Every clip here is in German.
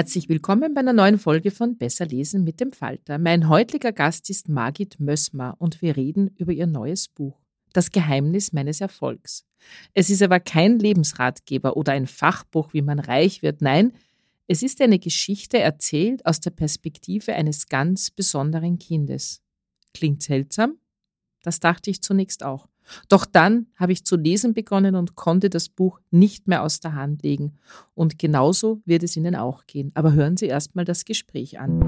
Herzlich willkommen bei einer neuen Folge von Besser lesen mit dem Falter. Mein heutiger Gast ist Margit Mössmer und wir reden über ihr neues Buch Das Geheimnis meines Erfolgs. Es ist aber kein Lebensratgeber oder ein Fachbuch, wie man reich wird. Nein, es ist eine Geschichte erzählt aus der Perspektive eines ganz besonderen Kindes. Klingt seltsam? Das dachte ich zunächst auch. Doch dann habe ich zu lesen begonnen und konnte das Buch nicht mehr aus der Hand legen. Und genauso wird es Ihnen auch gehen. Aber hören Sie erstmal das Gespräch an.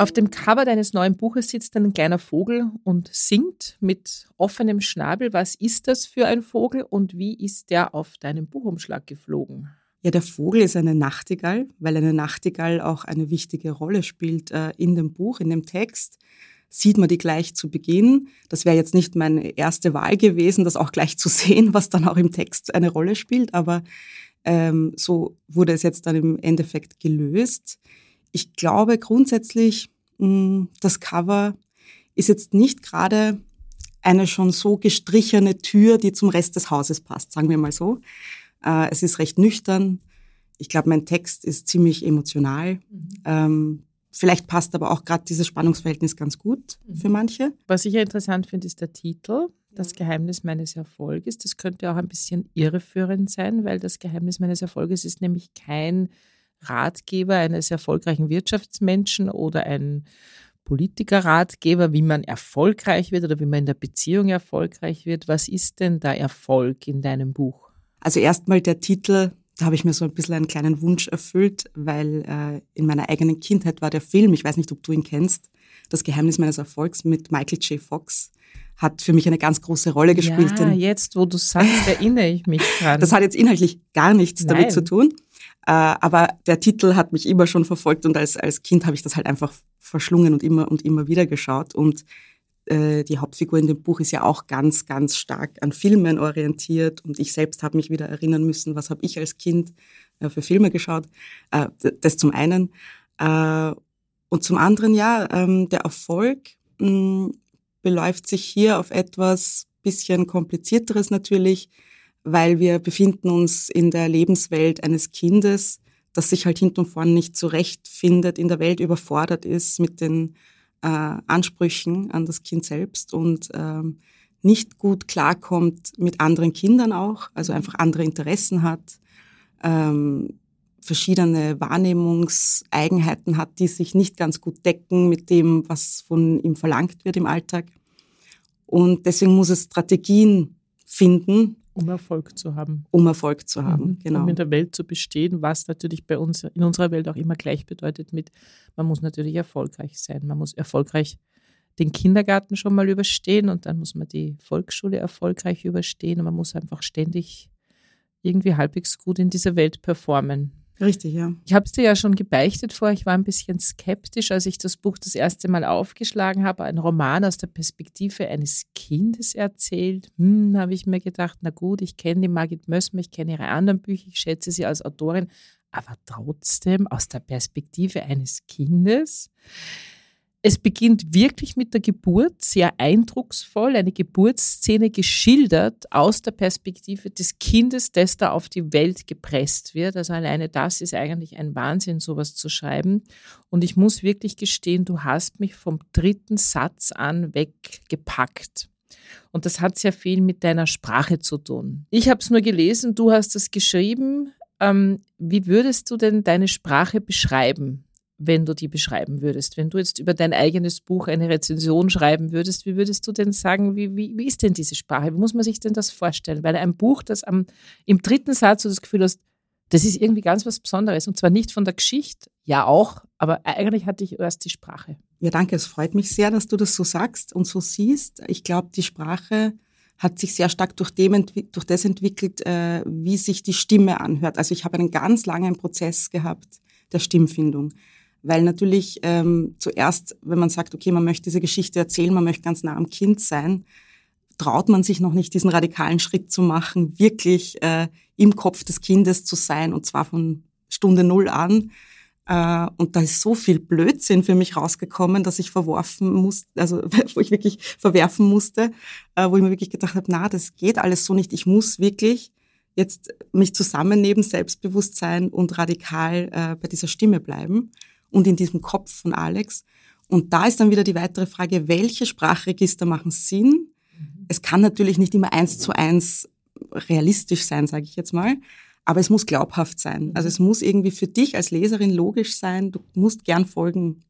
Auf dem Cover deines neuen Buches sitzt ein kleiner Vogel und singt mit offenem Schnabel. Was ist das für ein Vogel und wie ist der auf deinem Buchumschlag geflogen? Ja, der Vogel ist eine Nachtigall, weil eine Nachtigall auch eine wichtige Rolle spielt äh, in dem Buch, in dem Text sieht man die gleich zu Beginn. Das wäre jetzt nicht meine erste Wahl gewesen, das auch gleich zu sehen, was dann auch im Text eine Rolle spielt, aber ähm, so wurde es jetzt dann im Endeffekt gelöst. Ich glaube grundsätzlich, mh, hm, das Cover ist jetzt nicht gerade eine schon so gestrichene Tür, die zum Rest des Hauses passt, sagen wir mal so. Äh, es ist recht nüchtern. Ich glaube, mein Text ist ziemlich emotional. Mhm. Ähm, Vielleicht passt aber auch gerade dieses Spannungsverhältnis ganz gut für mhm. manche. Was ich ja interessant finde, ist der Titel, Das Geheimnis meines Erfolges. Das könnte auch ein bisschen irreführend sein, weil das Geheimnis meines Erfolges ist nämlich kein Ratgeber eines erfolgreichen Wirtschaftsmenschen oder ein Politikerratgeber, wie man erfolgreich wird oder wie man in der Beziehung erfolgreich wird. Was ist denn da Erfolg in deinem Buch? Also erstmal der Titel da habe ich mir so ein bisschen einen kleinen Wunsch erfüllt, weil äh, in meiner eigenen Kindheit war der Film, ich weiß nicht, ob du ihn kennst, Das Geheimnis meines Erfolgs mit Michael J. Fox hat für mich eine ganz große Rolle gespielt. Ja, jetzt, wo du sagst, erinnere ich mich dran. Das hat jetzt inhaltlich gar nichts Nein. damit zu tun. Äh, aber der Titel hat mich immer schon verfolgt und als, als Kind habe ich das halt einfach verschlungen und immer und immer wieder geschaut. Und äh, die Hauptfigur in dem Buch ist ja auch ganz, ganz stark an Filmen orientiert und ich selbst habe mich wieder erinnern müssen, was habe ich als Kind äh, für Filme geschaut. Äh, das zum einen. Und zum anderen, ja, ähm, der Erfolg hm, beläuft sich hier auf etwas bisschen komplizierteres natürlich, weil wir befinden uns in der Lebenswelt eines Kindes, das sich halt hinten und vorne nicht zurechtfindet, in der Welt überfordert ist mit den äh, Ansprüchen an das Kind selbst und ähm, nicht gut klarkommt mit anderen Kindern auch, also einfach andere Interessen hat, ähm, verschiedene Wahrnehmungseigenheiten hat, die sich nicht ganz gut decken mit dem, was von ihm verlangt wird im Alltag. Und deswegen muss es Strategien finden, um Erfolg zu haben. Um Erfolg zu haben, mhm. genau. Um in der Welt zu bestehen, was natürlich bei uns in unserer Welt auch immer gleich bedeutet mit, man muss natürlich erfolgreich sein. Man muss erfolgreich den Kindergarten schon mal überstehen und dann muss man die Volksschule erfolgreich überstehen und man muss einfach ständig irgendwie halbwegs gut in dieser Welt performen. Richtig, ja. Ich habe es dir ja schon gebeichtet vor, ich war ein bisschen skeptisch, als ich das Buch das erste Mal aufgeschlagen habe. Ein Roman aus der Perspektive eines Kindes erzählt. Hm, habe ich mir gedacht, na gut, ich kenne die Margit Mössmer, ich kenne ihre anderen Bücher, ich schätze sie als Autorin, aber trotzdem aus der Perspektive eines Kindes. Es beginnt wirklich mit der Geburt, sehr eindrucksvoll, eine Geburtsszene geschildert aus der Perspektive des Kindes, das da auf die Welt gepresst wird. Also alleine das ist eigentlich ein Wahnsinn, sowas zu schreiben. Und ich muss wirklich gestehen, du hast mich vom dritten Satz an weggepackt. Und das hat sehr viel mit deiner Sprache zu tun. Ich habe es nur gelesen, du hast es geschrieben. Ähm, wie würdest du denn deine Sprache beschreiben? Wenn du die beschreiben würdest? Wenn du jetzt über dein eigenes Buch eine Rezension schreiben würdest, wie würdest du denn sagen, wie, wie, wie ist denn diese Sprache? Wie muss man sich denn das vorstellen? Weil ein Buch, das am, im dritten Satz du das Gefühl hast, das ist irgendwie ganz was Besonderes. Und zwar nicht von der Geschichte, ja auch, aber eigentlich hatte ich erst die Sprache. Ja, danke. Es freut mich sehr, dass du das so sagst und so siehst. Ich glaube, die Sprache hat sich sehr stark durch, dem, durch das entwickelt, äh, wie sich die Stimme anhört. Also ich habe einen ganz langen Prozess gehabt der Stimmfindung. Weil natürlich ähm, zuerst, wenn man sagt, okay, man möchte diese Geschichte erzählen, man möchte ganz nah am Kind sein, traut man sich noch nicht, diesen radikalen Schritt zu machen, wirklich äh, im Kopf des Kindes zu sein, und zwar von Stunde Null an. Äh, und da ist so viel Blödsinn für mich rausgekommen, dass ich verworfen musste, also wo ich wirklich verwerfen musste, äh, wo ich mir wirklich gedacht habe, na, das geht alles so nicht. Ich muss wirklich jetzt mich zusammennehmen, Selbstbewusstsein und radikal äh, bei dieser Stimme bleiben und in diesem Kopf von Alex. Und da ist dann wieder die weitere Frage, welche Sprachregister machen Sinn? Mhm. Es kann natürlich nicht immer eins zu eins realistisch sein, sage ich jetzt mal, aber es muss glaubhaft sein. Also es muss irgendwie für dich als Leserin logisch sein. Du musst gern folgen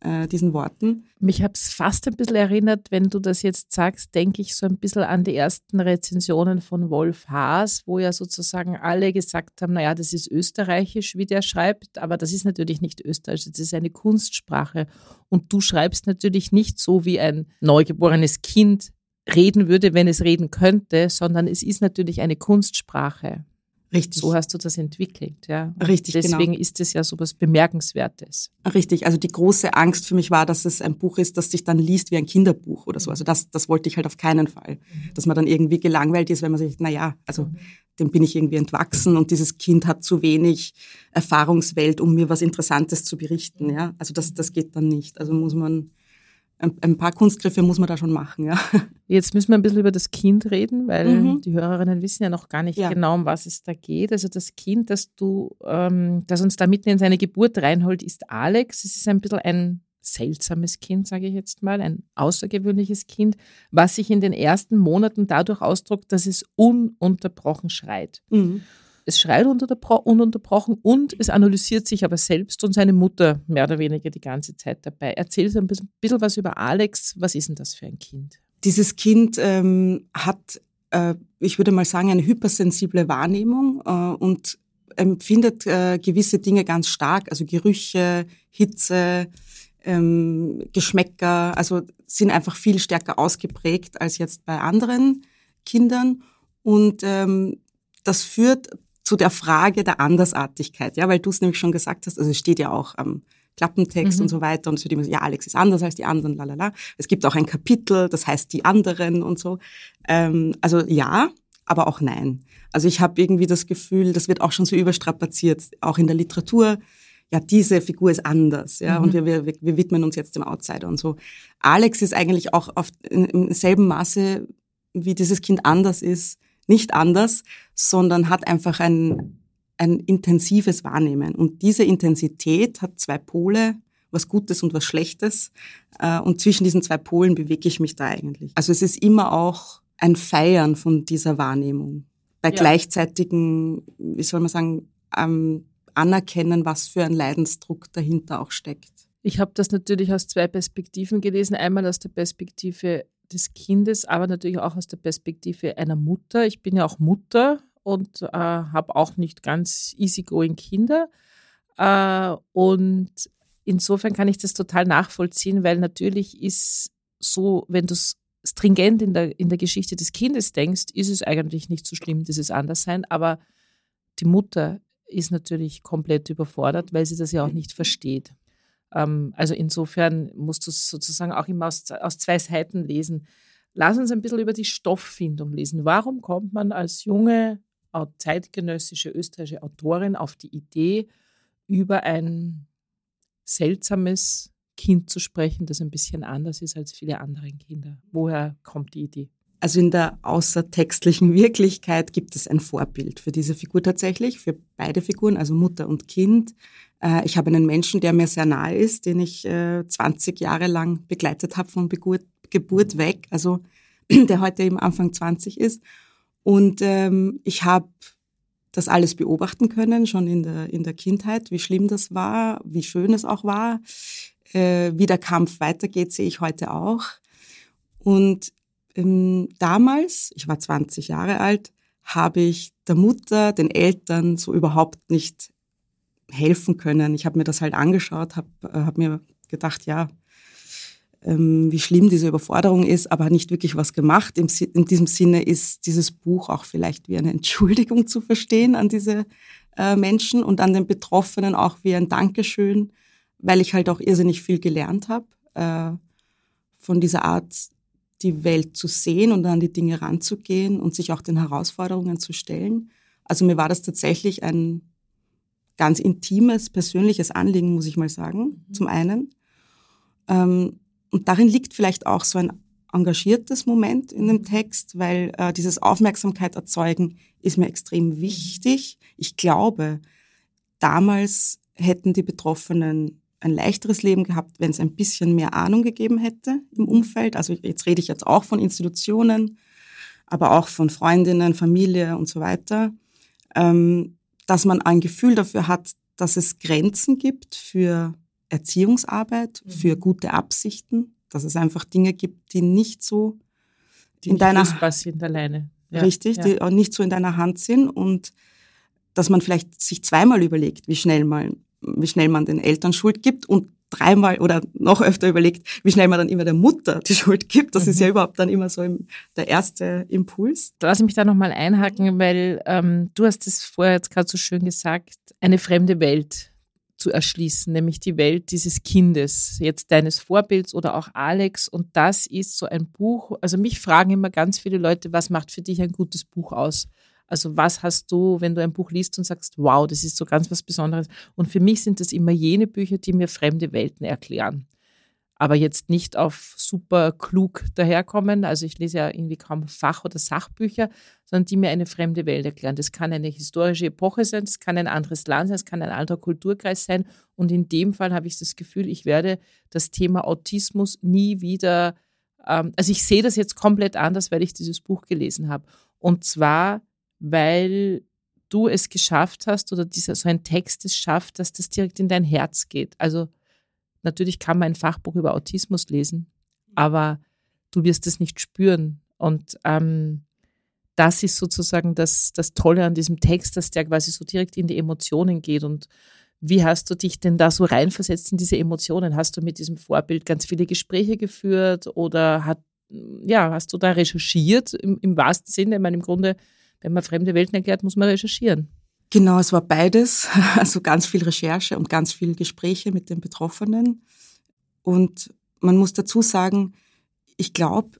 äh, diesen Worten. Mich hat es fast ein bisschen erinnert, wenn du das jetzt sagst, denke ich so ein bisschen an die ersten Rezensionen von Wolf Haas, wo ja sozusagen alle gesagt haben, naja, das ist österreichisch, wie der schreibt, aber das ist natürlich nicht österreichisch, das ist eine Kunstsprache. Und du schreibst natürlich nicht so, wie ein neugeborenes Kind reden würde, wenn es reden könnte, sondern es ist natürlich eine Kunstsprache. Richtig. So hast du das entwickelt, ja. Richtig, genau. Deswegen genau. ist es ja so was Bemerkenswertes. Richtig. Also die große Angst für mich war, dass es ein Buch ist, das sich dann liest wie ein Kinderbuch oder so. Also das, das wollte ich halt auf keinen Fall. Mhm. Dass man dann irgendwie gelangweilt ist, wenn man sich, na ja, also mhm. dem bin ich irgendwie entwachsen und dieses Kind hat zu wenig Erfahrungswelt, um mir was Interessantes zu berichten, ja. Also das, das geht dann nicht. Also muss man, ein, paar Kunstgriffe muss man da schon machen, ja. Jetzt müssen wir ein bisschen über das Kind reden, weil mhm. die Hörerinnen wissen ja noch gar nicht ja. genau, um was es da geht. Also das Kind, das du, ähm, das uns da mitten in seine Geburt reinholt, ist Alex. Es ist ein bisschen ein seltsames Kind, sage ich jetzt mal, ein außergewöhnliches Kind, was sich in den ersten Monaten dadurch ausdrückt, dass es ununterbrochen schreit. Mhm. Es schreit ununterbrochen und es analysiert sich aber selbst und seine Mutter mehr oder weniger die ganze Zeit dabei. Erzähl ein bisschen, bisschen was über Alex. Was ist denn das für ein Kind? Dieses Kind ähm, hat, äh, ich würde mal sagen, eine hypersensible Wahrnehmung äh, und empfindet äh, gewisse Dinge ganz stark, also Gerüche, Hitze, ähm, Geschmäcker, also sind einfach viel stärker ausgeprägt als jetzt bei anderen Kindern. Und ähm, das führt zu der Frage der Andersartigkeit, ja, weil du es nämlich schon gesagt hast, also es steht ja auch am Klappentext mhm. und so weiter und es wird immer so, ja, Alex ist anders als die anderen, lalala. Es gibt auch ein Kapitel, das heißt die anderen und so. Ähm, also ja, aber auch nein. Also ich habe irgendwie das Gefühl, das wird auch schon so überstrapaziert, auch in der Literatur. Ja, diese Figur ist anders, ja, mhm. und wir, wir, wir widmen uns jetzt dem Outsider und so. Alex ist eigentlich auch auf, in, im selben Maße, wie dieses Kind anders ist, nicht anders, sondern hat einfach ein, ein intensives Wahrnehmen. Und diese Intensität hat zwei Pole, was Gutes und was Schlechtes. Äh, und zwischen diesen zwei Polen bewege ich mich da eigentlich. Also es ist immer auch ein Feiern von dieser Wahrnehmung. Bei ja. gleichzeitigen, wie soll man sagen, ähm, anerkennen, was für ein Leidensdruck dahinter auch steckt. Ich habe das natürlich aus zwei Perspektiven gelesen. Einmal aus der Perspektive des Kindes, aber natürlich auch aus der Perspektive einer Mutter. Ich bin ja auch Mutter und äh, habe auch nicht ganz easygoing Kinder. Äh, und insofern kann ich das total nachvollziehen, weil natürlich ist so, wenn du es stringent in der, in der Geschichte des Kindes denkst, ist es eigentlich nicht so schlimm, dieses Anderssein. Aber die Mutter ist natürlich komplett überfordert, weil sie das ja auch nicht versteht. Ähm, also insofern musst du es sozusagen auch immer aus, aus zwei Seiten lesen. Lass uns ein bisschen über die Stofffindung lesen. Warum kommt man als junge zeitgenössische österreichische Autorin auf die Idee, über ein seltsames Kind zu sprechen, das ein bisschen anders ist als viele andere Kinder? Woher kommt die Idee? Also in der außertextlichen Wirklichkeit gibt es ein Vorbild für diese Figur tatsächlich, für beide Figuren, also Mutter und Kind. Äh, ich habe einen Menschen, der mir sehr nahe ist, den ich 20 äh, Jahre lang begleitet habe von Geburt, Geburt weg, also der heute eben Anfang 20 ist. Und ähm, ich habe das alles beobachten können, schon in der, in der Kindheit, wie schlimm das war, wie schön es auch war. Äh, wie der Kampf weitergeht, sehe ich heute auch. Und damals, ich war 20 Jahre alt, habe ich der Mutter, den Eltern so überhaupt nicht helfen können. Ich habe mir das halt angeschaut, habe äh, hab mir gedacht, ja, ähm, wie schlimm diese Überforderung ist, aber nicht wirklich was gemacht. Im, in diesem Sinne ist dieses Buch auch vielleicht wie eine Entschuldigung zu verstehen an diese äh, Menschen und an den Betroffenen auch wie ein Dankeschön, weil ich halt auch irrsinnig viel gelernt habe äh, von dieser Art die Welt zu sehen und an die Dinge ranzugehen und sich auch den Herausforderungen zu stellen. Also mir war das tatsächlich ein ganz intimes, persönliches Anliegen, muss ich mal sagen, mhm. zum einen. Ähm, und darin liegt vielleicht auch so ein engagiertes Moment in dem mhm. Text, weil äh, dieses Aufmerksamkeit erzeugen ist mir extrem mhm. wichtig. Ich glaube, damals hätten die Betroffenen ein leichteres Leben gehabt, wenn es ein bisschen mehr Ahnung gegeben hätte im Umfeld. Also jetzt rede ich jetzt auch von Institutionen, aber auch von Freundinnen, Familie und so weiter, ähm, dass man ein Gefühl dafür hat, dass es Grenzen gibt für Erziehungsarbeit, mhm. für gute Absichten, dass es einfach Dinge gibt, die nicht so die in deiner sind alleine. Ja, richtig, ja. die auch nicht so in deiner Hand sind und dass man vielleicht sich zweimal überlegt, wie schnell man wie schnell man den Eltern Schuld gibt und dreimal oder noch öfter überlegt, wie schnell man dann immer der Mutter die Schuld gibt. Das mhm. ist ja überhaupt dann immer so im, der erste Impuls. Lass mich da nochmal einhaken, weil ähm, du hast es vorher jetzt gerade so schön gesagt, eine fremde Welt zu erschließen, nämlich die Welt dieses Kindes, jetzt deines Vorbilds oder auch Alex. Und das ist so ein Buch. Also mich fragen immer ganz viele Leute, was macht für dich ein gutes Buch aus? Also was hast du, wenn du ein Buch liest und sagst, wow, das ist so ganz was Besonderes. Und für mich sind das immer jene Bücher, die mir fremde Welten erklären. Aber jetzt nicht auf super klug daherkommen. Also ich lese ja irgendwie kaum Fach- oder Sachbücher, sondern die mir eine fremde Welt erklären. Das kann eine historische Epoche sein, das kann ein anderes Land sein, es kann ein anderer Kulturkreis sein. Und in dem Fall habe ich das Gefühl, ich werde das Thema Autismus nie wieder, ähm, also ich sehe das jetzt komplett anders, weil ich dieses Buch gelesen habe. Und zwar weil du es geschafft hast oder dieser so ein Text es schafft, dass das direkt in dein Herz geht. Also natürlich kann man ein Fachbuch über Autismus lesen, aber du wirst es nicht spüren. Und ähm, das ist sozusagen das, das Tolle an diesem Text, dass der quasi so direkt in die Emotionen geht. Und wie hast du dich denn da so reinversetzt in diese Emotionen? Hast du mit diesem Vorbild ganz viele Gespräche geführt oder hat, ja, hast du da recherchiert im, im wahrsten Sinne? Ich meine, im Grunde wenn man fremde Welten erklärt, muss man recherchieren. Genau, es war beides. Also ganz viel Recherche und ganz viel Gespräche mit den Betroffenen. Und man muss dazu sagen, ich glaube,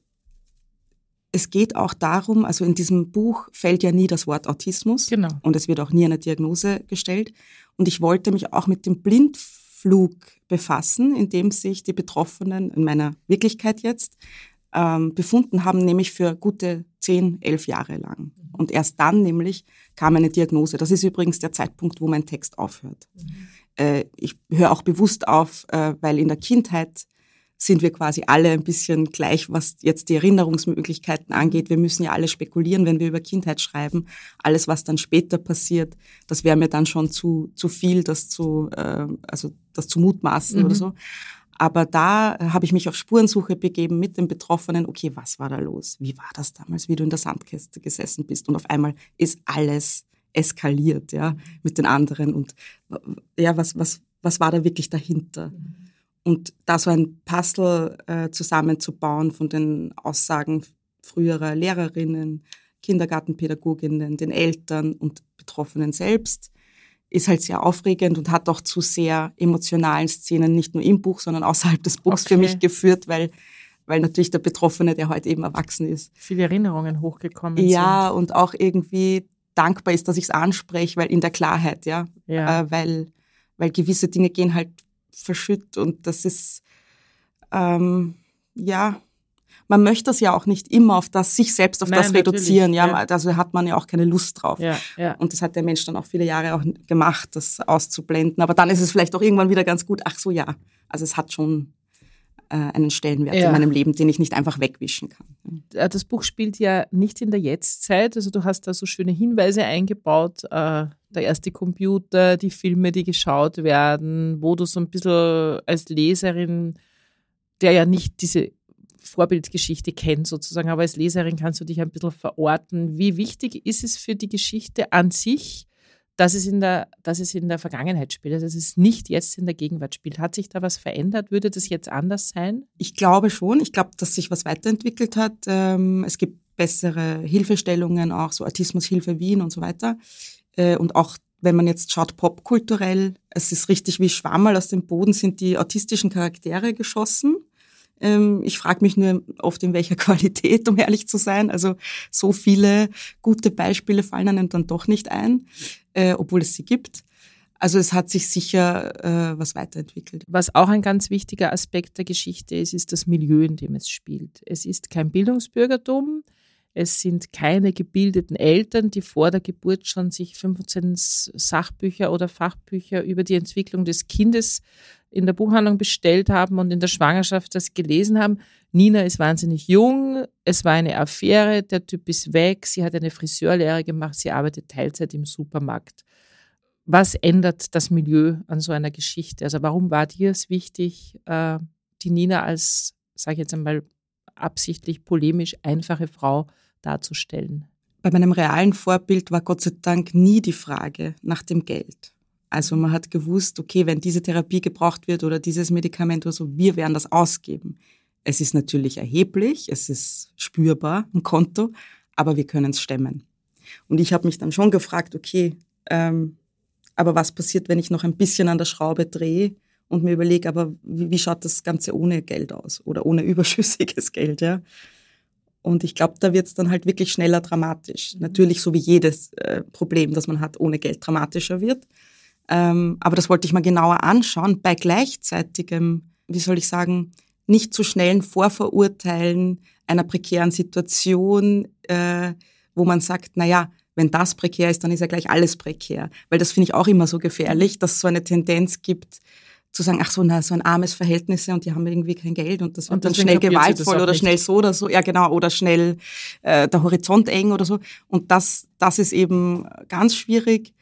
es geht auch darum, also in diesem Buch fällt ja nie das Wort Autismus. Genau. Und es wird auch nie eine Diagnose gestellt. Und ich wollte mich auch mit dem Blindflug befassen, in dem sich die Betroffenen in meiner Wirklichkeit jetzt ähm, befunden haben, nämlich für gute zehn, elf Jahre lang. Und erst dann nämlich kam eine Diagnose. Das ist übrigens der Zeitpunkt, wo mein Text aufhört. Mhm. Äh, ich höre auch bewusst auf, äh, weil in der Kindheit sind wir quasi alle ein bisschen gleich, was jetzt die Erinnerungsmöglichkeiten angeht. Wir müssen ja alle spekulieren, wenn wir über Kindheit schreiben. Alles, was dann später passiert, das wäre mir dann schon zu, zu viel, das zu, äh, also das zu mutmaßen mhm. oder so. Aber da habe ich mich auf Spurensuche begeben mit den Betroffenen. Okay, was war da los? Wie war das damals, wie du in der Sandkäste gesessen bist? Und auf einmal ist alles eskaliert, ja, mit den anderen. Und ja, was, was, was war da wirklich dahinter? Und da so ein Puzzle äh, zusammenzubauen von den Aussagen früherer Lehrerinnen, Kindergartenpädagoginnen, den Eltern und Betroffenen selbst, ist halt sehr aufregend und hat auch zu sehr emotionalen Szenen, nicht nur im Buch, sondern außerhalb des Buchs okay. für mich geführt, weil, weil natürlich der Betroffene, der heute eben erwachsen ist. Viele Erinnerungen hochgekommen ja, sind. Ja, und auch irgendwie dankbar ist, dass ich es anspreche, weil in der Klarheit, ja. ja. Äh, weil, weil gewisse Dinge gehen halt verschütt und das ist, ähm, ja, man möchte das ja auch nicht immer auf das, sich selbst auf Nein, das reduzieren. Ja, ja, also hat man ja auch keine Lust drauf. Ja, ja. Und das hat der Mensch dann auch viele Jahre auch gemacht, das auszublenden. Aber dann ist es vielleicht auch irgendwann wieder ganz gut. Ach so, ja. Also es hat schon äh, einen Stellenwert ja. in meinem Leben, den ich nicht einfach wegwischen kann. Äh, das Buch spielt ja nicht in der Jetztzeit. Also du hast da so schöne Hinweise eingebaut. Äh, der erste Computer, die Filme, die geschaut werden, wo du so ein bisschen als Leserin, der ja nicht diese Vorbildgeschichte kennt sozusagen, aber als Leserin kannst du dich ein bisschen verorten. Wie wichtig ist es für die Geschichte an sich, dass es in der, dass es in der Vergangenheit spielt, also dass es nicht jetzt in der Gegenwart spielt. Hat sich da was verändert? Würde das jetzt anders sein? Ich glaube schon. Ich glaube, dass sich was weiterentwickelt hat. Ähm, es gibt bessere Hilfestellungen, auch so Autismushilfe Wien und so weiter. Äh, und auch wenn man jetzt schaut, popkulturell, es ist richtig wie Schwammerl aus dem Boden sind die autistischen Charaktere geschossen. Ähm, ich frage mich nur oft, in welcher Qualität, um ehrlich zu sein. Also so viele gute Beispiele fallen einem dann doch nicht ein, äh, obwohl es sie gibt. Also es hat sich sicher äh, was weiterentwickelt. Was auch ein ganz wichtiger Aspekt der Geschichte ist, ist das Milieu, in dem es spielt. Es ist kein Bildungsbürgertum. Es sind keine gebildeten Eltern, die vor der Geburt schon sich 15 Sachbücher oder Fachbücher über die Entwicklung des Kindes in der Buchhandlung bestellt haben und in der Schwangerschaft das gelesen haben. Nina ist wahnsinnig jung, es war eine Affäre, der Typ ist weg, sie hat eine Friseurlehre gemacht, sie arbeitet Teilzeit im Supermarkt. Was ändert das Milieu an so einer Geschichte? Also warum war dir es wichtig, äh, die Nina als, sage ich jetzt einmal absichtlich polemisch, einfache Frau darzustellen? Bei meinem realen Vorbild war Gott sei Dank nie die Frage nach dem Geld. Also man hat gewusst, okay, wenn diese Therapie gebraucht wird oder dieses Medikament oder so, wir werden das ausgeben. Es ist natürlich erheblich, es ist spürbar im Konto, aber wir können es stemmen. Und ich habe mich dann schon gefragt, okay, ähm, aber was passiert, wenn ich noch ein bisschen an der Schraube drehe und mir überlege, aber wie, wie schaut das Ganze ohne Geld aus oder ohne überschüssiges Geld, ja? Und ich glaube, da wird es dann halt wirklich schneller dramatisch. Natürlich, so wie jedes äh, Problem, das man hat, ohne Geld dramatischer wird. Ähm, aber das wollte ich mal genauer anschauen, bei gleichzeitigem, wie soll ich sagen, nicht zu schnellen Vorverurteilen einer prekären Situation, äh, wo man sagt, na ja, wenn das prekär ist, dann ist ja gleich alles prekär. Weil das finde ich auch immer so gefährlich, dass es so eine Tendenz gibt, zu sagen, ach so, na, so ein armes Verhältnis und die haben irgendwie kein Geld und das wird und dann schnell gewaltvoll oder schnell so oder so, ja genau, oder schnell äh, der Horizont eng oder so. Und das, das ist eben ganz schwierig.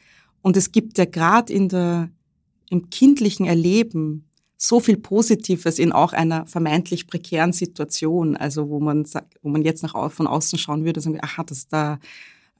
Und es gibt ja gerade in der, im kindlichen Erleben so viel Positives in auch einer vermeintlich prekären Situation, also wo man sagt, wo man jetzt nach von außen schauen würde, sagen, aha, das da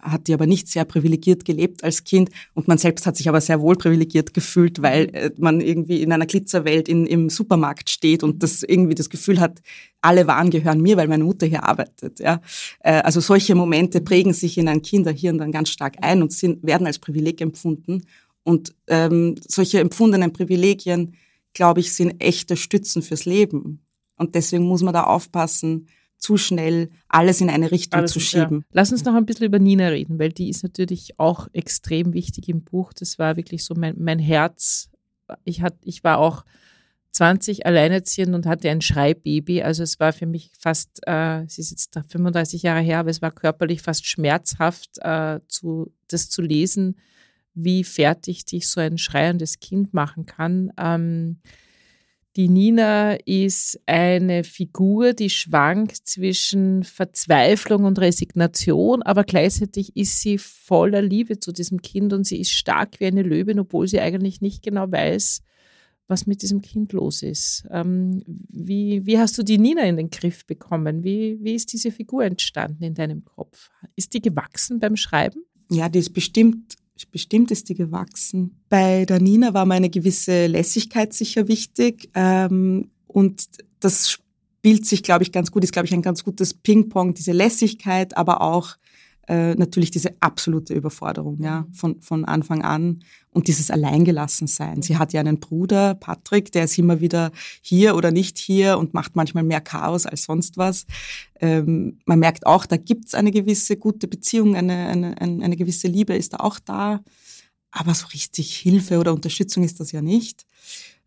hat die aber nicht sehr privilegiert gelebt als Kind und man selbst hat sich aber sehr wohl privilegiert gefühlt, weil mhm. äh, man irgendwie in einer Glitzerwelt in, im Supermarkt steht und das irgendwie das Gefühl hat, alle Waren gehören mir, weil meine Mutter hier arbeitet. Ja? Äh, also solche Momente prägen sich in ein Kinderhirn dann ganz stark ein und sind, werden als Privileg empfunden. Und ähm, solche empfundenen Privilegien, glaube ich, sind echte Stützen fürs Leben. Und deswegen muss man da aufpassen, zu schnell alles in eine Richtung alles, zu schieben. Ja. Lass uns noch ein bisschen über Nina reden, weil die ist natürlich auch extrem wichtig im Buch. Das war wirklich so mein, mein Herz. Ich, hat, ich war auch 20 alleinerziehend und hatte ein Schreibaby. Also es war für mich fast, äh, es ist jetzt 35 Jahre her, aber es war körperlich fast schmerzhaft, äh, zu, das zu lesen, wie fertig dich so ein schreiendes Kind machen kann. Ähm, die Nina ist eine Figur, die schwankt zwischen Verzweiflung und Resignation, aber gleichzeitig ist sie voller Liebe zu diesem Kind und sie ist stark wie eine Löwin, obwohl sie eigentlich nicht genau weiß, was mit diesem Kind los ist. Ähm, wie, wie hast du die Nina in den Griff bekommen? Wie, wie ist diese Figur entstanden in deinem Kopf? Ist die gewachsen beim Schreiben? Ja, die ist bestimmt bestimmt ist die gewachsen. Bei der Nina war meine gewisse Lässigkeit sicher wichtig ähm, und das spielt sich, glaube ich, ganz gut, ist, glaube ich, ein ganz gutes Ping-Pong, diese Lässigkeit, aber auch äh, natürlich diese absolute Überforderung, ja, mhm. von, von Anfang an und dieses Alleingelassensein. Sie hat ja einen Bruder, Patrick, der ist immer wieder hier oder nicht hier und macht manchmal mehr Chaos als sonst was. Ähm, man merkt auch, da gibt's eine gewisse gute Beziehung, eine, eine, eine, eine gewisse Liebe ist da auch da, aber so richtig Hilfe oder Unterstützung ist das ja nicht.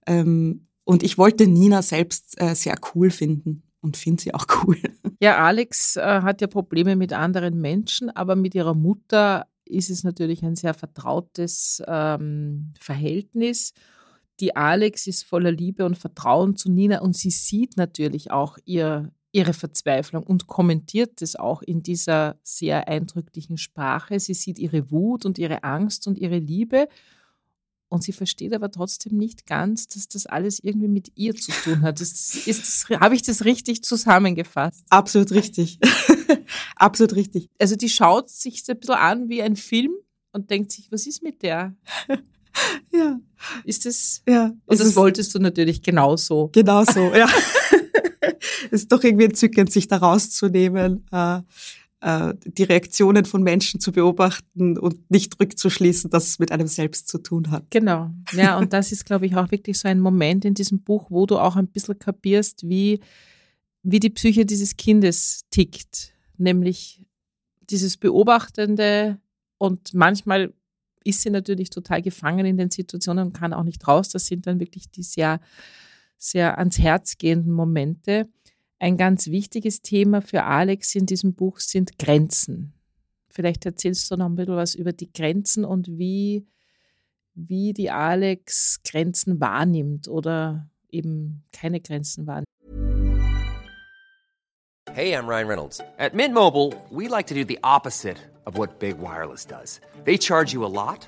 Ähm, und ich wollte Nina selbst äh, sehr cool finden und finde sie auch cool. Ja, Alex äh, hat ja Probleme mit anderen Menschen, aber mit ihrer Mutter ist es natürlich ein sehr vertrautes ähm, Verhältnis. Die Alex ist voller Liebe und Vertrauen zu Nina und sie sieht natürlich auch ihr, ihre Verzweiflung und kommentiert es auch in dieser sehr eindrücklichen Sprache. Sie sieht ihre Wut und ihre Angst und ihre Liebe und sie versteht aber trotzdem nicht ganz, dass das alles irgendwie mit ihr zu tun hat. Habe ich das richtig zusammengefasst? Absolut richtig. Absolut richtig. Also die schaut sich so ein bisschen an wie ein Film und denkt sich, was ist mit der? ja. Ist das? Ja. Und das wolltest du natürlich genauso. Genauso, ja. Es ist doch irgendwie entzückend, sich da rauszunehmen. Äh, die Reaktionen von Menschen zu beobachten und nicht rückzuschließen, dass es mit einem selbst zu tun hat. Genau. Ja, und das ist, glaube ich, auch wirklich so ein Moment in diesem Buch, wo du auch ein bisschen kapierst, wie, wie die Psyche dieses Kindes tickt. Nämlich dieses Beobachtende und manchmal ist sie natürlich total gefangen in den Situationen und kann auch nicht raus. Das sind dann wirklich die sehr, sehr ans Herz gehenden Momente. Ein ganz wichtiges Thema für Alex in diesem Buch sind Grenzen. Vielleicht erzählst du noch ein bisschen was über die Grenzen und wie, wie die Alex Grenzen wahrnimmt oder eben keine Grenzen wahrnimmt. Hey, I'm Ryan Reynolds. At Mint Mobile, we like to do the opposite of what Big Wireless does. They charge you a lot.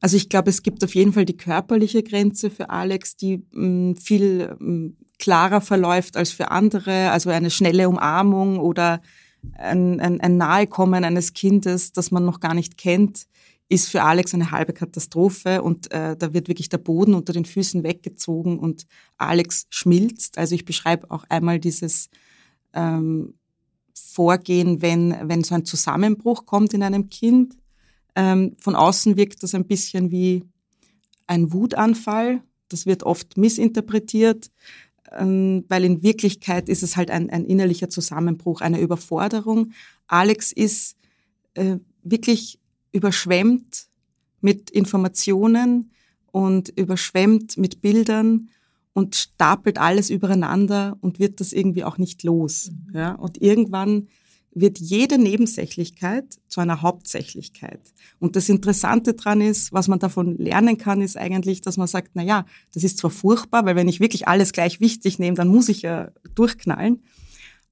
Also ich glaube, es gibt auf jeden Fall die körperliche Grenze für Alex, die mh, mm, viel mh, mm, klarer verläuft als für andere. Also eine schnelle Umarmung oder ein, ein, ein Nahekommen eines Kindes, das man noch gar nicht kennt, ist für Alex eine halbe Katastrophe und äh, da wird wirklich der Boden unter den Füßen weggezogen und Alex schmilzt. Also ich beschreibe auch einmal dieses ähm, Vorgehen, wenn, wenn so ein Zusammenbruch kommt in einem Kind ähm, von außen wirkt das ein bisschen wie ein Wutanfall. Das wird oft missinterpretiert, ähm, weil in Wirklichkeit ist es halt ein, ein innerlicher Zusammenbruch, eine Überforderung. Alex ist äh, wirklich überschwemmt mit Informationen und überschwemmt mit Bildern und stapelt alles übereinander und wird das irgendwie auch nicht los. Mhm. Ja? Und irgendwann wird jede Nebensächlichkeit zu einer Hauptsächlichkeit. Und das Interessante dran ist, was man davon lernen kann, ist eigentlich, dass man sagt, na ja, das ist zwar furchtbar, weil wenn ich wirklich alles gleich wichtig nehme, dann muss ich ja durchknallen.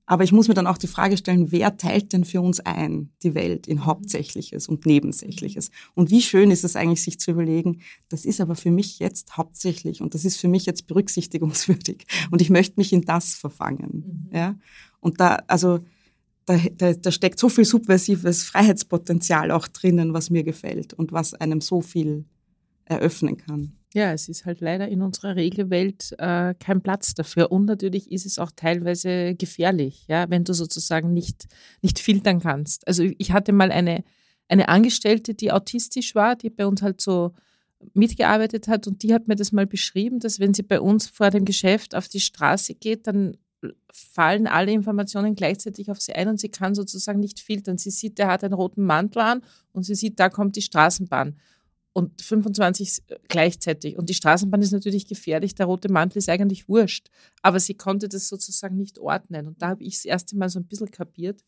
Aber ich muss mir dann auch die Frage stellen, wer teilt denn für uns ein, die Welt in Hauptsächliches und Nebensächliches? Und wie schön ist es eigentlich, sich zu überlegen, das ist aber für mich jetzt hauptsächlich und das ist für mich jetzt berücksichtigungswürdig und ich möchte mich in das verfangen. Mhm. Ja? Und da, also, da, da, da steckt so viel subversives Freiheitspotenzial auch drinnen, was mir gefällt und was einem so viel eröffnen kann. Ja, es ist halt leider in unserer Regelwelt äh, kein Platz dafür. Und natürlich ist es auch teilweise gefährlich, ja, wenn du sozusagen nicht, nicht filtern kannst. Also ich hatte mal eine, eine Angestellte, die autistisch war, die bei uns halt so mitgearbeitet hat und die hat mir das mal beschrieben, dass wenn sie bei uns vor dem Geschäft auf die Straße geht, dann fallen alle Informationen gleichzeitig auf sie ein und sie kann sozusagen nicht filtern. Sie sieht, der hat einen roten Mantel an und sie sieht, da kommt die Straßenbahn und 25 gleichzeitig. Und die Straßenbahn ist natürlich gefährlich, der rote Mantel ist eigentlich wurscht. Aber sie konnte das sozusagen nicht ordnen. Und da habe ich das erste Mal so ein bisschen kapiert.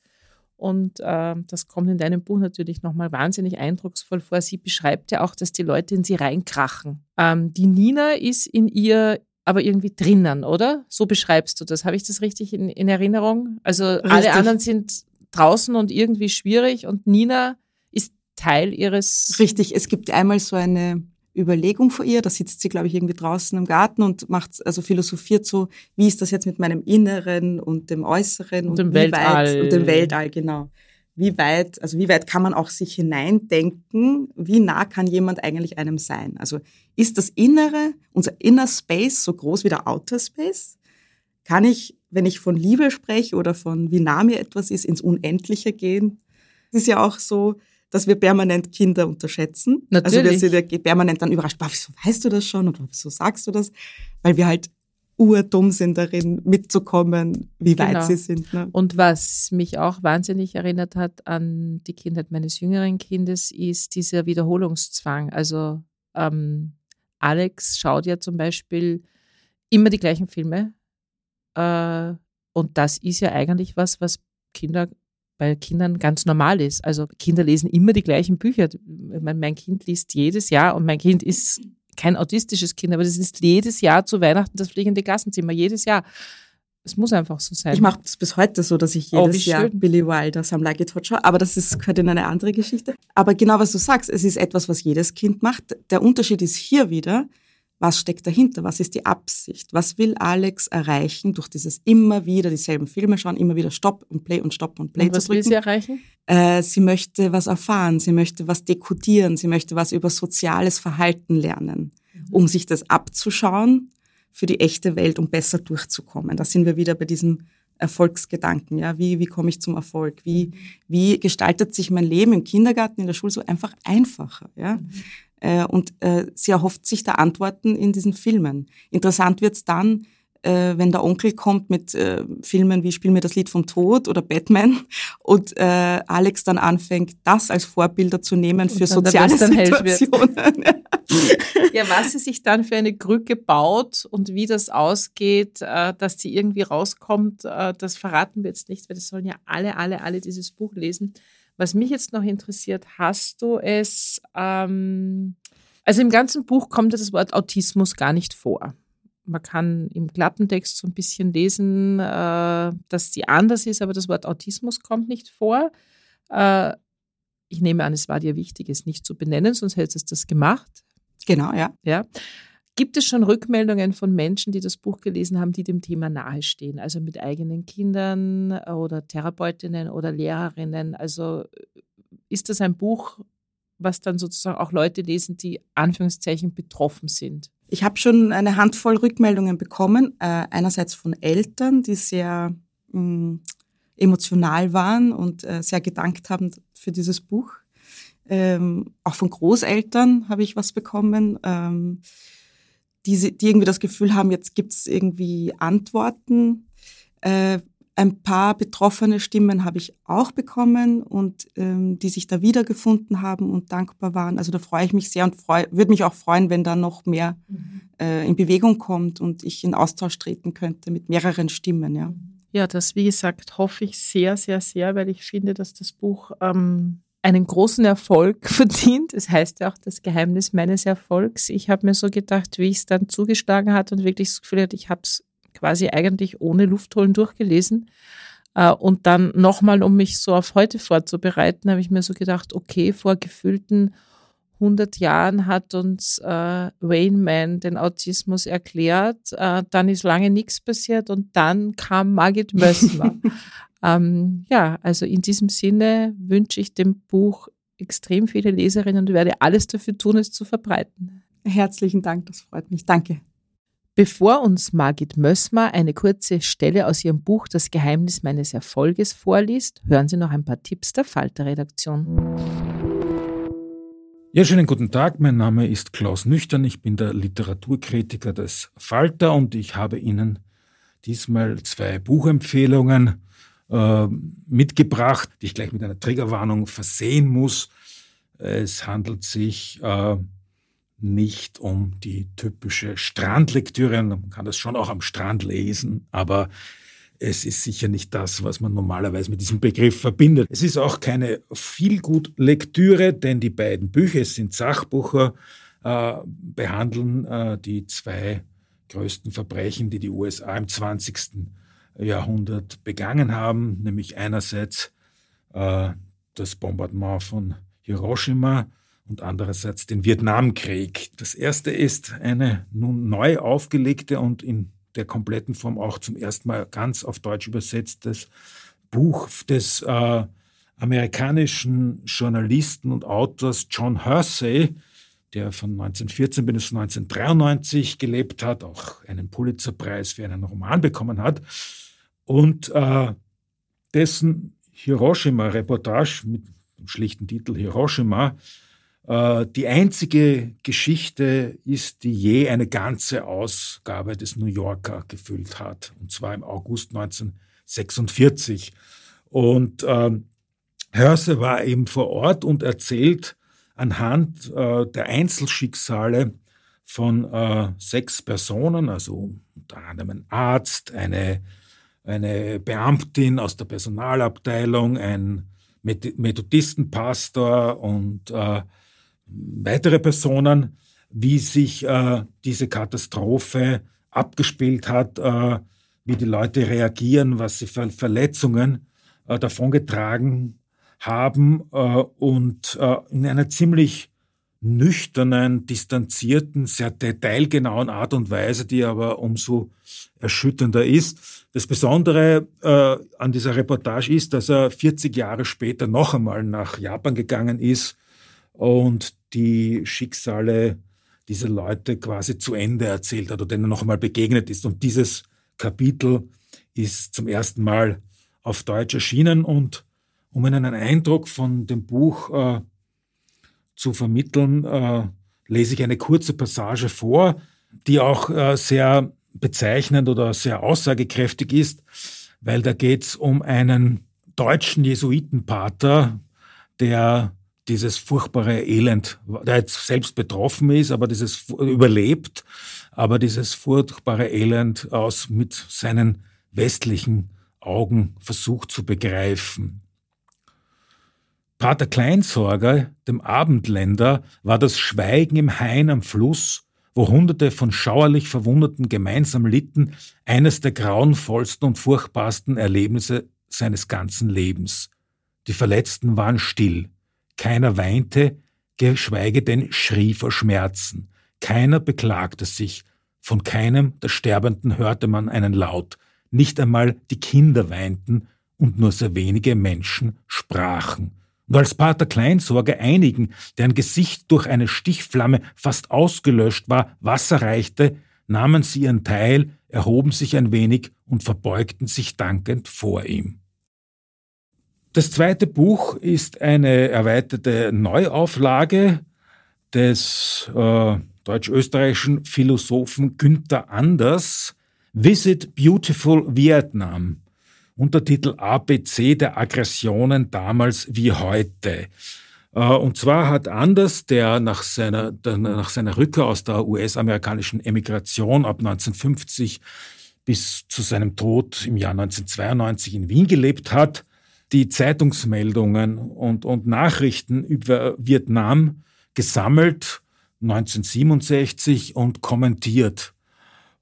Und äh, das kommt in deinem Buch natürlich nochmal wahnsinnig eindrucksvoll vor. Sie beschreibt ja auch, dass die Leute in sie reinkrachen. Ähm, die Nina ist in ihr aber irgendwie drinnen, oder? So beschreibst du das. Habe ich das richtig in, in Erinnerung? Also richtig. alle anderen sind draußen und irgendwie schwierig und Nina ist Teil ihres. Richtig, es gibt einmal so eine Überlegung vor ihr. Da sitzt sie, glaube ich, irgendwie draußen im Garten und macht, also philosophiert so, wie ist das jetzt mit meinem Inneren und dem Äußeren und, und dem wie Weltall. weit und dem Weltall, genau. Wie weit, also wie weit kann man auch sich hineindenken? Wie nah kann jemand eigentlich einem sein? Also ist das Innere, unser Inner Space so groß wie der Outer Space? Kann ich, wenn ich von Liebe spreche oder von wie nah mir etwas ist, ins Unendliche gehen? Es ist ja auch so, dass wir permanent Kinder unterschätzen. Natürlich. Also wir sind ja permanent dann überrascht, wieso weißt du das schon oder wieso sagst du das? Weil wir halt urdumm sind darin, mitzukommen, wie Genau. weit sie sind. Ne? Und was mich auch wahnsinnig erinnert hat an die Kindheit meines jüngeren Kindes, ist dieser Wiederholungszwang. Also ähm, Alex schaut ja zum Beispiel immer die gleichen Filme. Äh, und das ist ja eigentlich was, was Kinder bei Kindern ganz normal ist. Also Kinder lesen immer die gleichen Bücher. Mein Kind liest jedes Jahr und mein Kind ist kein autistisches Kind, aber das ist jedes Jahr zu Weihnachten das fliegende Klassenzimmer, jedes Jahr. Es muss einfach so sein. Ich mache es bis heute so, dass ich Oh, jedes wie Jahr schön. Billy Wilder, Sam Like It Hot schaue. Aber das ist, gehört in eine andere Geschichte. Aber genau was du sagst, es ist etwas, was jedes Kind macht. Der Unterschied ist hier wieder, was steckt dahinter? Was ist die Absicht? Was will Alex erreichen durch dieses immer wieder dieselben Filme schauen, immer wieder Stopp und Play und Stopp und Play und was zu will drücken? sie erreichen? Äh, sie möchte was erfahren, sie möchte was dekodieren, sie möchte was über soziales Verhalten lernen, um sich das abzuschauen für die echte Welt, um besser durchzukommen. Da sind wir wieder bei diesem Erfolgsgedanken. Ja, wie wie komme ich zum Erfolg? Wie wie gestaltet sich mein Leben im Kindergarten, in der Schule so einfach einfacher? Ja. Äh, und äh, sie erhofft sich da Antworten in diesen Filmen. Interessant wird's dann, äh, wenn der Onkel kommt mit äh, Filmen wie Spiel mir das Lied vom Tod oder Batman und äh, Alex dann anfängt, das als Vorbilder zu nehmen für soziale wird. Situationen. Ja, was sie sich dann für eine Krücke baut und wie das ausgeht, äh, dass sie irgendwie rauskommt, äh, das verraten wir jetzt nicht, weil das sollen ja alle, alle, alle dieses Buch lesen. Was mich jetzt noch interessiert, hast du es, ähm, also im ganzen Buch kommt das Wort Autismus gar nicht vor. Man kann im Klappentext so ein bisschen lesen, äh, dass sie anders ist, aber das Wort Autismus kommt nicht vor. Äh, ich nehme an, es war dir wichtig, es nicht zu benennen, sonst hättest du das gemacht. genau, ja. Ja. Gibt es schon Rückmeldungen von Menschen, die das Buch gelesen haben, die dem Thema nahestehen? Also mit eigenen Kindern oder Therapeutinnen oder Lehrerinnen? Also ist das ein Buch, was dann sozusagen auch Leute lesen, die Anführungszeichen betroffen sind? Ich habe schon eine Handvoll Rückmeldungen bekommen. Äh, einerseits von Eltern, die sehr mh, emotional waren und äh, sehr gedankt haben für dieses Buch. Ähm, auch von Großeltern habe ich was bekommen, ähm, die, die irgendwie das Gefühl haben, jetzt gibt's irgendwie Antworten. Äh, ein paar betroffene Stimmen habe ich auch bekommen und ähm, die sich da wiedergefunden haben und dankbar waren. Also da freue ich mich sehr und würde mich auch freuen, wenn da noch mehr äh, in Bewegung kommt und ich in Austausch treten könnte mit mehreren Stimmen. Ja. Ja, das, wie gesagt, hoffe ich sehr, sehr, sehr, weil ich finde, dass das Buch ähm, einen großen Erfolg verdient. Es heißt ja auch das Geheimnis meines Erfolgs. Ich habe mir so gedacht, wie ich es dann zugeschlagen hat und wirklich das Gefühl hatte, ich habe es quasi eigentlich ohne Luftholen durchgelesen. Äh, und dann nochmal, um mich so auf heute vorzubereiten, habe ich mir so gedacht, okay, vor gefühlten 100 Jahren hat uns äh, Rainman den Autismus erklärt, äh, dann ist lange nichts passiert und dann kam Margit Mössmer. ähm, ja, also in diesem Sinne wünsche ich dem Buch extrem viele Leserinnen und werde alles dafür tun, es zu verbreiten. Herzlichen Dank, das freut mich. Danke. Bevor uns Margit Mössmer eine kurze Stelle aus ihrem Buch Das Geheimnis meines Erfolges vorliest, hören Sie noch ein paar Tipps der Falter-Redaktion. Ja, schönen guten Tag. Mein Name ist Klaus Nüchtern. Ich bin der Literaturkritiker des Falter und ich habe Ihnen diesmal zwei Buchempfehlungen äh, mitgebracht, die ich gleich mit einer Triggerwarnung versehen muss. Es handelt sich äh, nicht um die typische Strandlektüre. Man kann das schon auch am Strand lesen, aber es ist sicher nicht das, was man normalerweise mit diesem Begriff verbindet. Es ist auch keine Vielgut-Lektüre, denn die beiden Bücher, es sind Sachbücher, äh, behandeln äh, die zwei größten Verbrechen, die die USA im 20. Jahrhundert begangen haben, nämlich einerseits äh, das Bombardement von Hiroshima und andererseits den Vietnamkrieg. Das erste ist eine nun neu aufgelegte und in der kompletten Form auch zum ersten Mal ganz auf Deutsch übersetztes Buch des äh, amerikanischen Journalisten und Autors John Hersey, der von 1914 bis 1993 gelebt hat, auch einen Pulitzerpreis für einen Roman bekommen hat und äh, dessen Hiroshima-Reportage mit dem schlichten Titel Hiroshima äh, die einzige Geschichte ist, die je eine ganze Ausgabe des New Yorker gefüllt hat, und zwar im August 1946. Und äh, Hörse war eben vor Ort und erzählt anhand äh, der Einzelschicksale von äh, sechs Personen, also unter anderem ein Arzt, eine, eine Beamtin aus der Personalabteilung, ein Methodistenpastor und äh, weitere Personen, wie sich äh, diese Katastrophe abgespielt hat, äh, wie die Leute reagieren, was sie für Verletzungen äh, davongetragen haben äh, und äh, in einer ziemlich nüchternen, distanzierten, sehr detailgenauen Art und Weise, die aber umso erschütternder ist. Das Besondere äh, an dieser Reportage ist, dass er 40 Jahre später noch einmal nach Japan gegangen ist und die Schicksale dieser Leute quasi zu Ende erzählt hat oder denen noch einmal begegnet ist. Und dieses Kapitel ist zum ersten Mal auf Deutsch erschienen und um Ihnen einen Eindruck von dem Buch äh, zu vermitteln, äh, lese ich eine kurze Passage vor, die auch äh, sehr bezeichnend oder sehr aussagekräftig ist, weil da geht es um einen deutschen Jesuitenpater, der dieses furchtbare Elend, der jetzt selbst betroffen ist, aber dieses überlebt, aber dieses furchtbare Elend aus mit seinen westlichen Augen versucht zu begreifen. Pater Kleinsorger, dem Abendländer, war das Schweigen im Hain am Fluss, wo Hunderte von schauerlich Verwundeten gemeinsam litten, eines der grauenvollsten und furchtbarsten Erlebnisse seines ganzen Lebens. Die Verletzten waren still. Keiner weinte, geschweige denn schrie vor Schmerzen. Keiner beklagte sich. Von keinem der Sterbenden hörte man einen Laut. Nicht einmal die Kinder weinten und nur sehr wenige Menschen sprachen. Und als Pater Kleinsorge einigen, deren Gesicht durch eine Stichflamme fast ausgelöscht war, Wasser reichte, nahmen sie ihren Teil, erhoben sich ein wenig und verbeugten sich dankend vor ihm. Das zweite Buch ist eine erweiterte Neuauflage des äh, deutsch-österreichischen Philosophen Günther Anders, Visit Beautiful Vietnam. Untertitel ABC der Aggressionen damals wie heute. Äh, und zwar hat Anders, der nach seiner, nach seiner Rückkehr aus der US-amerikanischen Emigration ab 1950 bis zu seinem Tod im Jahr 1992 in Wien gelebt hat, die Zeitungsmeldungen und, und Nachrichten über Vietnam gesammelt 1967 und kommentiert.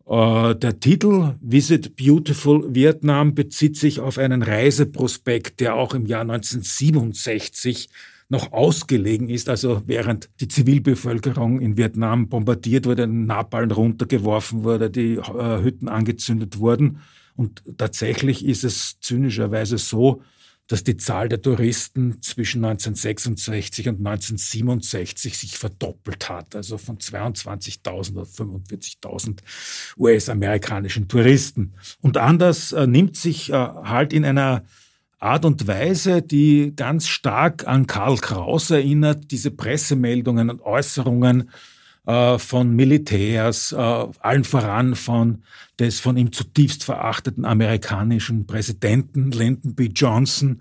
Äh, der Titel Visit Beautiful Vietnam bezieht sich auf einen Reiseprospekt, der auch im Jahr 1967 noch ausgelegen ist, also während die Zivilbevölkerung in Vietnam bombardiert wurde, Napalm runtergeworfen wurde, die äh, Hütten angezündet wurden. Und tatsächlich ist es zynischerweise so, dass die Zahl der Touristen zwischen 1966 und 1967 sich verdoppelt hat, also von 22.000 auf 45.000 US-amerikanischen Touristen. Und anders äh, nimmt sich äh, halt in einer Art und Weise, die ganz stark an Karl Kraus erinnert, diese Pressemeldungen und Äußerungen äh, von Militärs, äh, allen voran von des von ihm zutiefst verachteten amerikanischen Präsidenten Lyndon B. Johnson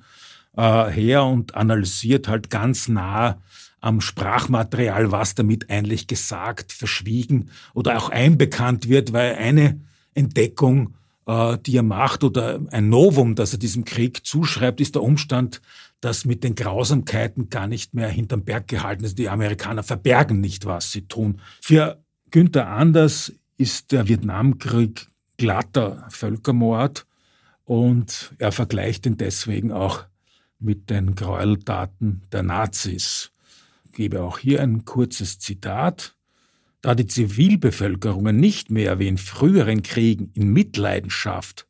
äh, her und analysiert halt ganz nah am Sprachmaterial, was damit eigentlich gesagt, verschwiegen oder auch einbekannt wird, weil eine Entdeckung, die er macht oder ein Novum, das er diesem Krieg zuschreibt, ist der Umstand, dass mit den Grausamkeiten gar nicht mehr hinterm Berg gehalten ist. Die Amerikaner verbergen nicht, was sie tun. Für Günther Anders ist der Vietnamkrieg glatter Völkermord und er vergleicht ihn deswegen auch mit den Gräueltaten der Nazis. gebe auch hier ein kurzes Zitat. Da die Zivilbevölkerungen nicht mehr wie in früheren Kriegen in Mitleidenschaft,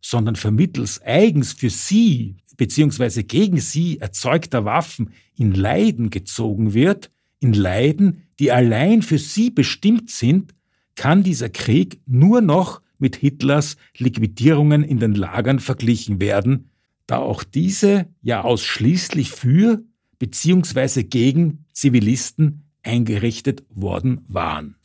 sondern vermittels eigens für sie bzw. gegen sie erzeugter Waffen in Leiden gezogen wird, in Leiden, die allein für sie bestimmt sind, kann dieser Krieg nur noch mit Hitlers Liquidierungen in den Lagern verglichen werden, da auch diese ja ausschließlich für bzw. gegen Zivilisten eingerichtet worden waren.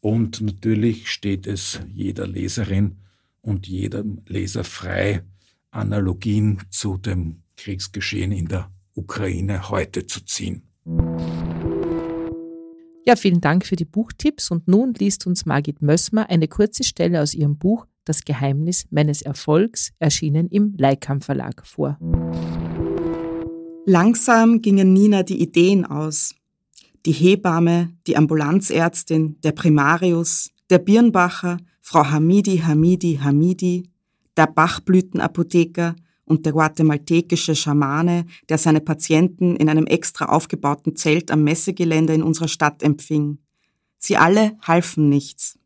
Und natürlich steht es jeder Leserin und jedem Leser frei, Analogien zu dem Kriegsgeschehen in der Ukraine heute zu ziehen. Ja, vielen Dank für die Buchtipps und nun liest uns Margit Mössmer eine kurze Stelle aus ihrem Buch Das Geheimnis meines Erfolgs, erschienen im Leikam Verlag vor. Langsam gingen Nina die Ideen aus. Die Hebamme, die Ambulanzärztin, der Primarius, der Birnbacher, Frau Hamidi Hamidi Hamidi, der Bachblütenapotheker und der guatemaltekische Schamane, der seine Patienten in einem extra aufgebauten Zelt am Messegelände in unserer Stadt empfing. Sie alle halfen nichts.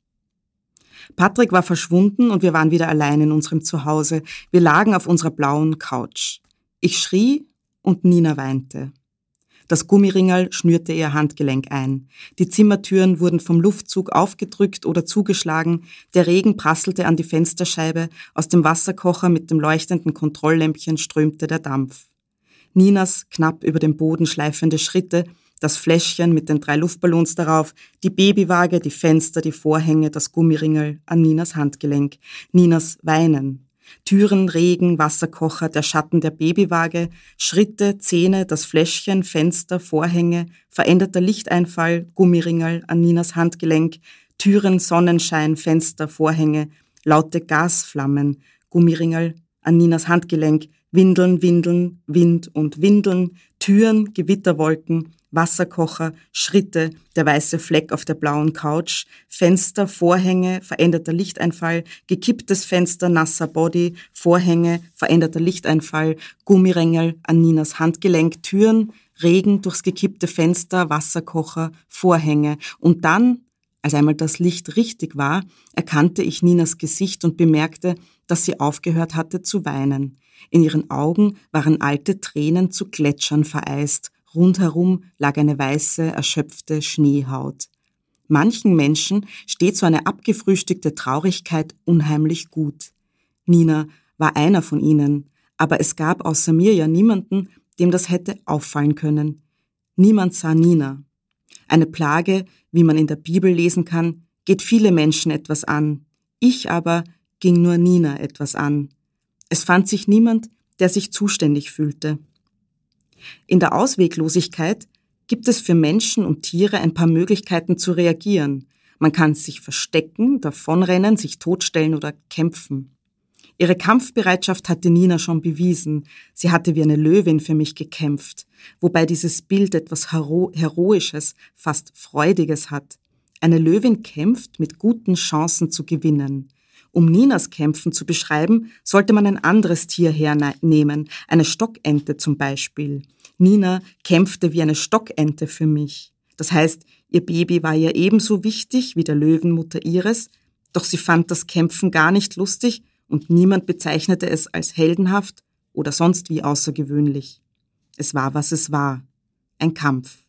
Patrick war verschwunden und wir waren wieder allein in unserem Zuhause. Wir lagen auf unserer blauen Couch. Ich schrie und Nina weinte. Das Gummiringerl schnürte ihr Handgelenk ein. Die Zimmertüren wurden vom Luftzug aufgedrückt oder zugeschlagen. Der Regen prasselte an die Fensterscheibe. Aus dem Wasserkocher mit dem leuchtenden Kontrolllämpchen strömte der Dampf. Ninas knapp über dem Boden schleifende Schritte, das Fläschchen mit den drei Luftballons darauf, die Babywaage, die Fenster, die Vorhänge, das Gummiringel an Ninas Handgelenk, Ninas Weinen. Türen, Regen, Wasserkocher, der Schatten der Babywaage, Schritte, Zähne, das Fläschchen, Fenster, Vorhänge, veränderter Lichteinfall, Gummiringel an Ninas Handgelenk, Türen, Sonnenschein, Fenster, Vorhänge, laute Gasflammen, Gummiringel an Ninas Handgelenk, Windeln, Windeln, Wind und Windeln, Türen, Gewitterwolken, Wasserkocher, Schritte, der weiße Fleck auf der blauen Couch, Fenster, Vorhänge, veränderter Lichteinfall, gekipptes Fenster, nasser Body, Vorhänge, veränderter Lichteinfall, Gummirängel an Ninas Handgelenk, Türen, Regen durchs gekippte Fenster, Wasserkocher, Vorhänge. Und dann, als einmal das Licht richtig war, erkannte ich Ninas Gesicht und bemerkte, dass sie aufgehört hatte zu weinen. In ihren Augen waren alte Tränen zu Gletschern vereist, Rundherum lag eine weiße, erschöpfte Schneehaut. Manchen Menschen steht so eine abgefrühstückte Traurigkeit unheimlich gut. Nina war einer von ihnen, aber es gab außer mir ja niemanden, dem das hätte auffallen können. Niemand sah Nina. Eine Plage, wie man in der Bibel lesen kann, geht viele Menschen etwas an. Ich aber ging nur Nina etwas an. Es fand sich niemand, der sich zuständig fühlte. In der Ausweglosigkeit gibt es für Menschen und Tiere ein paar Möglichkeiten zu reagieren. Man kann sich verstecken, davonrennen, sich totstellen oder kämpfen. Ihre Kampfbereitschaft hatte Nina schon bewiesen. Sie hatte wie eine Löwin für mich gekämpft, wobei dieses Bild etwas Hero Heroisches, fast Freudiges hat. Eine Löwin kämpft mit guten Chancen zu gewinnen. Um Ninas Kämpfen zu beschreiben, sollte man ein anderes Tier hernehmen, eine Stockente zum Beispiel. Nina kämpfte wie eine Stockente für mich. Das heißt, ihr Baby war ihr ebenso wichtig wie der Löwenmutter ihres, doch sie fand das Kämpfen gar nicht lustig und niemand bezeichnete es als heldenhaft oder sonst wie außergewöhnlich. Es war, was es war. Ein Kampf.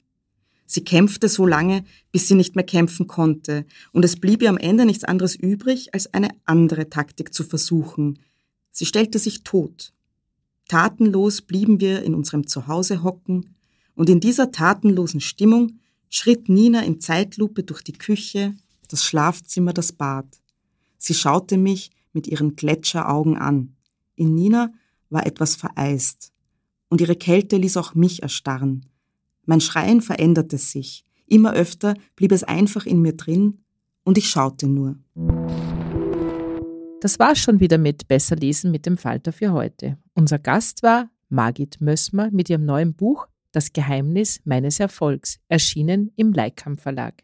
Sie kämpfte so lange, bis sie nicht mehr kämpfen konnte, und es blieb ihr am Ende nichts anderes übrig, als eine andere Taktik zu versuchen. Sie stellte sich tot. Tatenlos blieben wir in unserem Zuhause hocken, und in dieser tatenlosen Stimmung schritt Nina in Zeitlupe durch die Küche, das Schlafzimmer, das Bad. Sie schaute mich mit ihren Gletscheraugen an. In Nina war etwas vereist, und ihre Kälte ließ auch mich erstarren. Mein Schreien veränderte sich. Immer öfter blieb es einfach in mir drin und ich schaute nur. Das war schon wieder mit Besser lesen mit dem Falter für heute. Unser Gast war Margit Mössmer mit ihrem neuen Buch Das Geheimnis meines Erfolgs, erschienen im Leikam Verlag.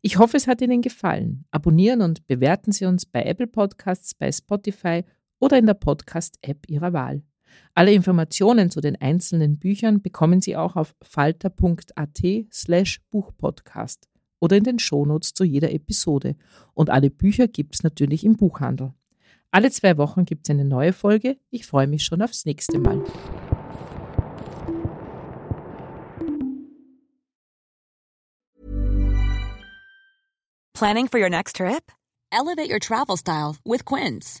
Ich hoffe, es hat Ihnen gefallen. Abonnieren und bewerten Sie uns bei Apple Podcasts, bei Spotify oder in der Podcast-App Ihrer Wahl. Alle Informationen zu den einzelnen Büchern bekommen Sie auch auf falter.at slash Buchpodcast oder in den Shownotes zu jeder Episode. Und alle Bücher gibt es natürlich im Buchhandel. Alle zwei Wochen gibt es eine neue Folge. Ich freue mich schon aufs nächste Mal. Planning for your next trip? Elevate your travel style with Quince.